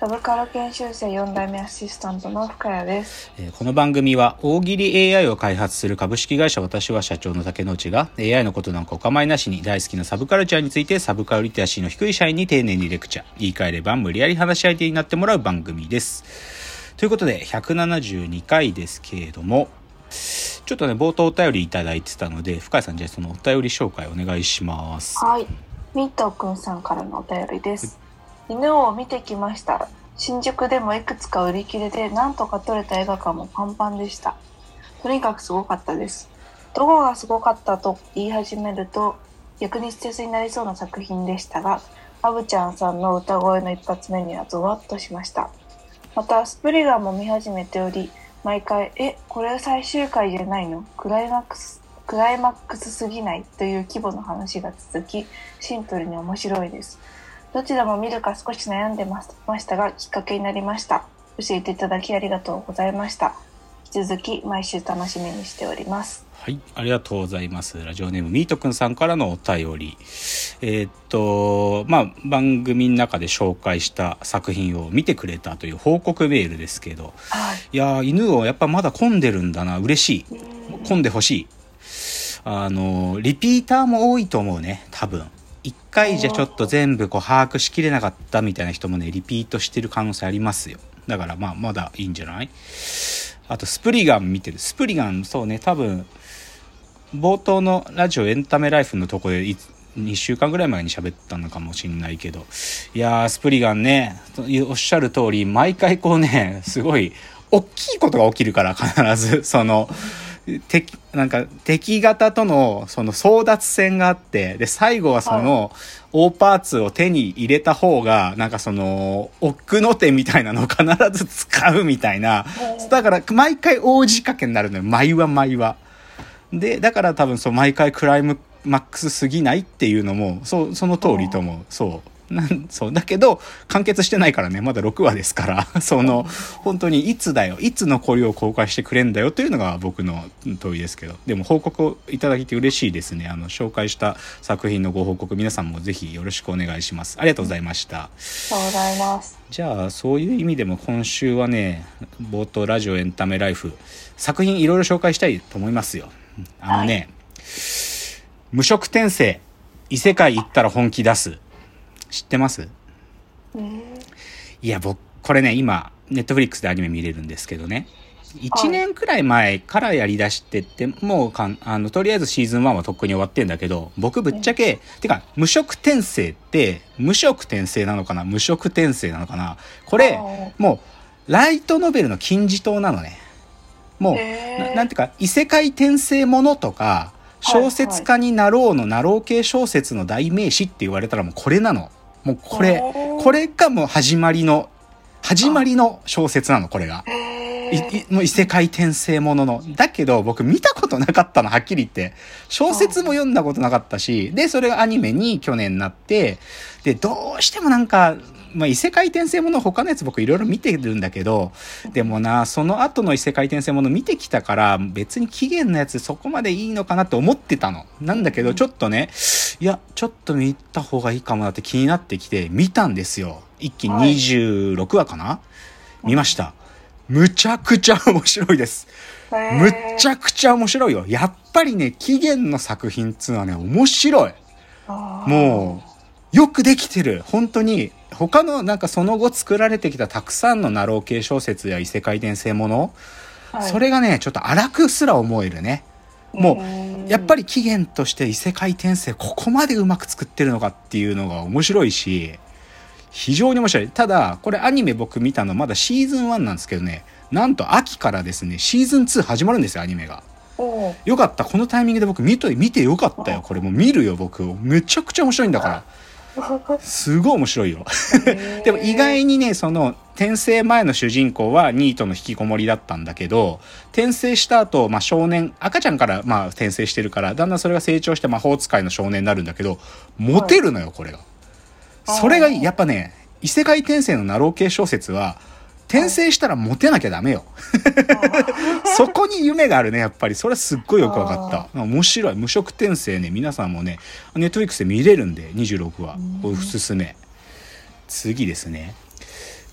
サブカル研修生4代目アシスタントの深谷です。えーこの番組は大喜利 AI を開発する株式会社私は社長の竹之内が AI のことなんかお構いなしに大好きなサブカルチャーについてサブカルリテラシーの低い社員に丁寧にレクチャー言い換えれば無理やり話し相手になってもらう番組ですということで172回ですけれどもちょっとね冒頭お便りいただいてたので深谷さんじゃあそのお便り紹介お願いしますはい。ミートくんさんからのお便りです。犬を見てきました。新宿でもいくつか売り切れで、なんとか撮れた映画館もパンパンでした。とにかくすごかったです。どこがすごかったと言い始めると、逆に捨てずになりそうな作品でしたが、アブちゃんさんの歌声の一発目にはゾワッとしました。また、スプリガンも見始めており、毎回、え、これ最終回じゃないの？クライマックス、クライマックスすぎない？という規模の話が続き、シンプルに面白いです。どちらも見るか少し悩んでますましたが、きっかけになりました。教えていただきありがとうございました。引き続き毎週楽しみにしております。はい、ありがとうございます。ラジオネームミートくんさんからのお便り。えーっと、まあ、番組の中で紹介した作品を見てくれたという報告メールですけど、はい。いやー、犬をやっぱまだ混んでるんだな、嬉しい。混んでほしい。あの、リピーターも多いと思うね、多分。一回じゃちょっと全部こう把握しきれなかったみたいな人もね、リピートしてる可能性ありますよ。だからまあ、まだいいんじゃない？あと、スプリガン見てる。スプリガン、そうね、多分、冒頭のラジオエンタメライフのとこで2週間ぐらい前に喋ったのかもしんないけどいやースプリガンねおっしゃる通り毎回こうねすごい大きいことが起きるから必ずその敵なんか敵方とのその争奪戦があってで最後はその大パーツを手に入れた方がなんかその奥の手みたいなのを必ず使うみたいな。だから毎回大仕掛けになるのよ。毎話毎話。でだから多分そう毎回クライムマックスすぎないっていうのもそうその通りと思う。そうなんそうだけど完結してないからね。まだ6話ですから。その本当にいつだよ。いつ残りを公開してくれんだよというのが僕の問いですけど。でも報告をいただいて嬉しいですね。あの紹介した作品のご報告皆さんもぜひよろしくお願いします。ありがとうございました。ありがとうございます。じゃあそういう意味でも今週はね冒頭ラジオエンタメライフ作品いろいろ紹介したいと思いますよ。あのね、無職転生。異世界行ったら本気出す知ってます？うん。いや僕これね今ネットフリックスでアニメ見れるんですけどね。1年くらい前からやりだしてってもうかんあのとりあえずシーズン1はとっくに終わってんだけど僕ぶっちゃけ、てか無職転生って無職転生なのかな？無職転生なのかな？これあもうライトノベルの金字塔なのね。もうへー。ななんていうか異世界転生ものとか小説家になろうのなろう系小説の代名詞って言われたらもうこれなのもうこれこれがもう始まりの始まりの小説なのこれが。もう異世界転生ものの。だけど僕見たことなかったの、はっきり言って。小説も読んだことなかったし、で、それがアニメに去年なって、で、どうしてもなんか、まあ、異世界転生もの他のやつ僕いろいろ見てるんだけど、でもな、その後の異世界転生もの見てきたから、別に期限のやつそこまでいいのかなって思ってたの。なんだけど、ちょっとね、いや、ちょっと見た方がいいかもなって気になってきて、見たんですよ。一気にはい26話かな、見ました。むちゃくちゃ面白いです。むっちゃくちゃ面白いよ。やっぱりね、期限の作品っつうのはね、面白い。もう、よくできてる。本当に、他のなんかその後作られてきたたくさんのナロー系小説や異世界転生もの、はいそれがね、ちょっと荒くすら思えるね。もうんやっぱり期限として異世界転生ここまでうまく作ってるのかっていうのが面白いし、非常に面白い。ただ、これアニメ僕見たのまだシーズン1なんですけどね、なんと秋からですね、シーズン2始まるんですよ、アニメが。よかった。このタイミングで僕見と見てよかったよ。これもう見るよ、僕。めちゃくちゃ面白いんだから。すごい面白いよ。でも意外にね、その、転生前の主人公はニートの引きこもりだったんだけど、転生した後、まあ少年、赤ちゃんからまあ転生してるから、だんだんそれが成長して魔法使いの少年になるんだけど、モテるのよ、これが。それがやっぱね、異世界転生のナロー系小説は、転生したらモテなきゃダメよ。そこに夢があるね、やっぱり。それはすっごいよくわかった。面白い。無色転生ね、皆さんもね、ネットフリックスで見れるんで、26話。おすすめ。次ですね。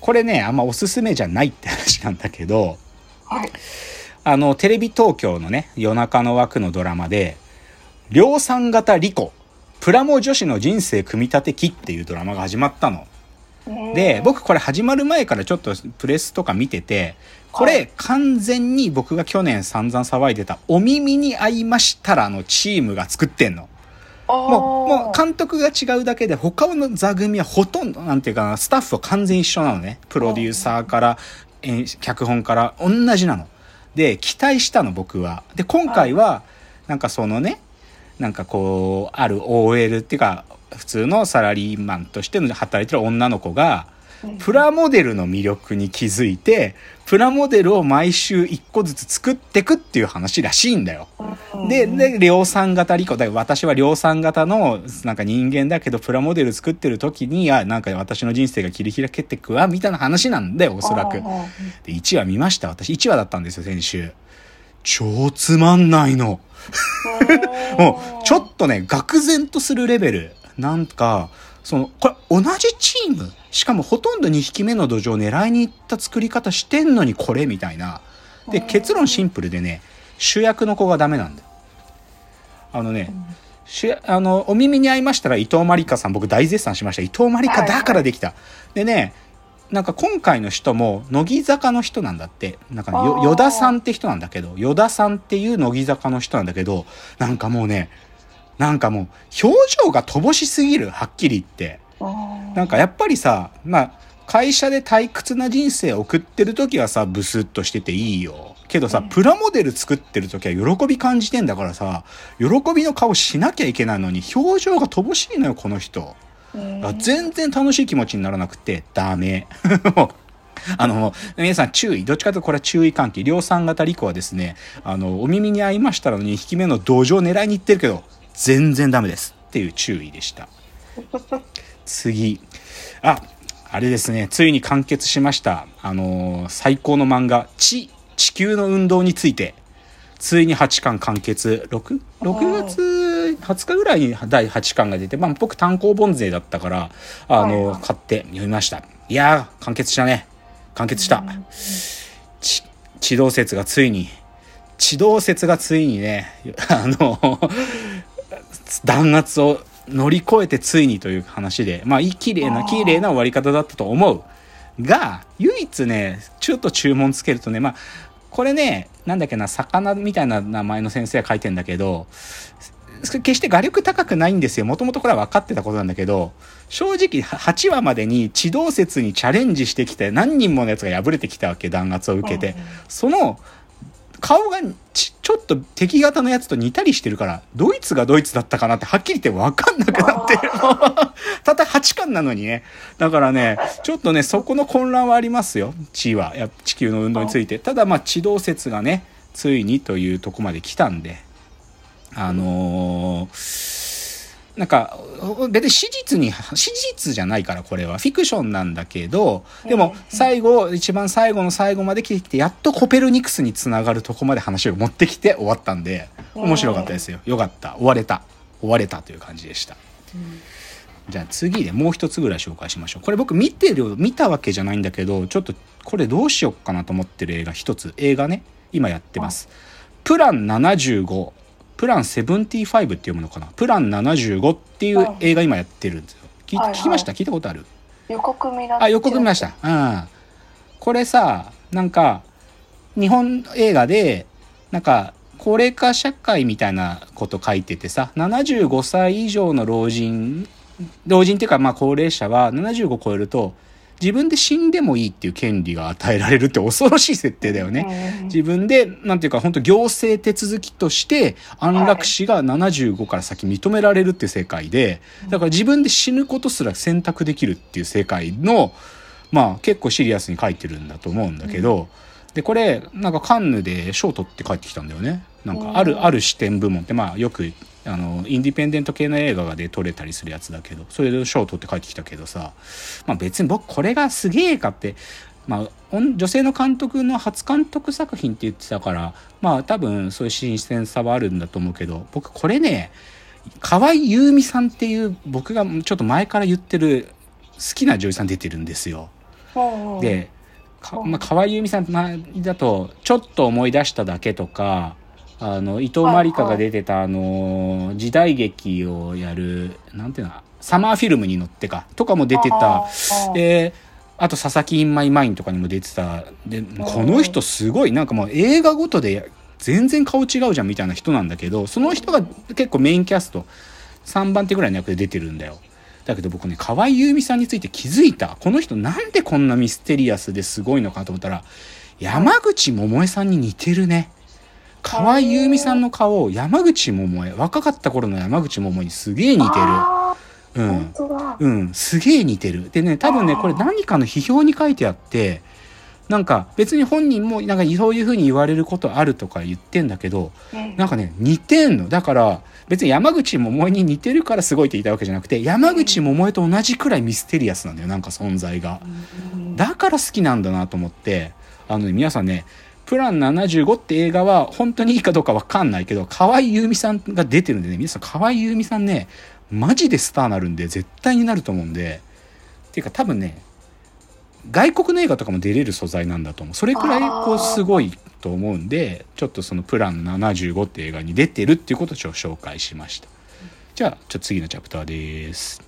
これね、あんまおすすめじゃないって話なんだけど、はい。あの、テレビ東京のね、夜中の枠のドラマで、量産型リコ、プラモ女子の人生組み立て機っていうドラマが始まったの。で、僕これ始まる前からちょっとプレスとか見てて、こはれ完全に僕が去年散々騒いでたお耳に合いましたらのチームが作ってんの。もう、もう監督が違うだけで他の座組はほとんど、なんていうかな、スタッフは完全一緒なのね。プロデューサーから、演脚本から同じなの。で、期待したの僕は。で、今回は、なんかそのね、なんかこう、ある OL っていうか、普通のサラリーマンとしての働いてる女の子が、プラモデルの魅力に気づいて、プラモデルを毎週一個ずつ作ってくっていう話らしいんだよ。で、で、量産型リコ。だから私は量産型の、なんか人間だけど、プラモデル作ってる時に、あ、なんか私の人生が切り開けてくわ、みたいな話なんだよ、おそらく。で、1話見ました。私1話だったんですよ、先週。超つまんないの。もう、ちょっとね、愕然とするレベル。なんか、その、これ同じチームしかもほとんど2匹目の土壌を狙いに行った作り方してんのにこれみたいな。で、結論シンプルでね、主役の子がダメなんだよ。あのね、主役あの、お耳に合いましたら伊藤まりかさん僕大絶賛しました。伊藤まりかだからできた。でね、なんか今回の人も乃木坂の人なんだって。なんかねよ与田さんって人なんだけど、与田さんっていう乃木坂の人なんだけど、なんかもうね、なんかもう表情が乏しすぎる、はっきり言って。なんかやっぱりさ、まあ、会社で退屈な人生を送ってる時はさ、ブスッとしてていいよ。けどさ、うんプラモデル作ってる時は喜び感じてんだからさ、喜びの顔しなきゃいけないのに、表情が乏しいのよ、この人。あ全然楽しい気持ちにならなくて、ダメ。あの、皆さん注意。どっちかというとこれは注意喚起。量産型リコはですね、あの、お耳に合いましたのに、2匹目の土壌を狙いに行ってるけど、全然ダメです。っていう注意でした。次。あ、あれですね、ついに完結しました。あのー最高の漫画、地、地球の運動について、ついに8巻完結。6、6月20日ぐらいに第8巻が出て、まあ僕単行本勢だったから、あのー買って読みました。いやー、完結したね。完結した。ち地動説がついに、地動説がついにね、あの、弾圧を乗り越えてついにという話で、まあ、いい綺麗な、綺麗な終わり方だったと思う。が、唯一ね、ちょっと注文つけるとね、まあ、これね、なんだっけな、魚みたいな名前の先生が書いてんだけど、決して画力高くないんですよ。もともとこれは分かってたことなんだけど、正直8話までに地動説にチャレンジしてきて何人ものやつが敗れてきたわけ、弾圧を受けて。その顔がちちょっと敵型のやつと似たりしてるから、ドイツがドイツだったかなってはっきり言って分かんなくなってる。たった8巻なのにね。だからね、ちょっとね、そこの混乱はありますよ。地は。や地球の運動について。ただまあ地動説がね、ついにというとこまで来たんで、あのーなんか、別に史実に、史実じゃないからこれは。フィクションなんだけど、でも最後、一番最後の最後まで来てきて、やっとコペルニクスにつながるとこまで話を持ってきて終わったんで、面白かったですよ。よかった。終われた。終われたという感じでした。じゃあ次でもう一つぐらい紹介しましょう。これ僕見てる、見たわけじゃないんだけど、ちょっとこれどうしよっかなと思ってる映画一つ。映画ね、今やってます。プラン75。プラン75って読むのかな？プラン75っていう映画今やってるんですよ。聞いはいはい聞きました？聞いたことある？予告見なあ、予告見ました。うん。これさ、なんか、日本映画で、なんか、高齢化社会みたいなこと書いててさ、75歳以上の老人、老人っていうかまあ高齢者は75超えると、自分で死んでもいいっていう権利が与えられるって恐ろしい設定だよね。自分で、なんていうか、本当行政手続きとして安楽死が75から先認められるっていう世界で、だから自分で死ぬことすら選択できるっていう世界の、まあ結構シリアスに書いてるんだと思うんだけど、で、これ、なんかカンヌで賞取って帰ってきたんだよね。なんかある、ある視点部門って、まあよく、あの、インディペンデント系の映画で撮れたりするやつだけど、それで賞取って帰ってきたけどさ、まあ別に僕これがすげえかって、まあ、女性の監督の初監督作品って言ってたから、まあ多分そういう新鮮さはあるんだと思うけど、僕これね、河合優美さんっていう僕がちょっと前から言ってる好きな女優さん出てるんですよ。で、かまあ、河合由美さんだと、ちょっと思い出しただけとか、あの、伊藤まりかが出てた、あの、時代劇をやる、なんていうの、サマーフィルムにのってか、とかも出てた。で、あと、佐々木インマイマインとかにも出てた。で、この人すごい、なんかもう映画ごとで全然顔違うじゃんみたいな人なんだけど、その人が結構メインキャスト、3番手ぐらいの役で出てるんだよ。だけど僕ね、河合優実さんについて気づいた。この人なんでこんなミステリアスですごいのかと思ったら、山口百恵さんに似てるね。河合優実さんの顔を山口百恵、若かった頃の山口百恵にすげえ似てる。うん。うん、すげえ似てる。でね、多分ね、これ何かの批評に書いてあって、なんか別に本人もなんかそういう風に言われることあるとか言ってんだけど、なんかね、似てんの。だから、別に山口百恵に似てるからすごいって言ったわけじゃなくて、山口百恵と同じくらいミステリアスなんだよ、なんか存在が。だから好きなんだなと思って、あのね、皆さんね、プラン75って映画は本当にいいかどうかわかんないけど、河合優美さんが出てるんでね、皆さん河合優美さんね、マジでスターなるんで、絶対になると思うんで、ていうか多分ね、外国の映画とかも出れる素材なんだと思う。それくらいこうすごいと思うんで、ちょっとそのプラン75って映画に出てるっていうことを紹介しました。じゃあ、ちょっと次のチャプターです。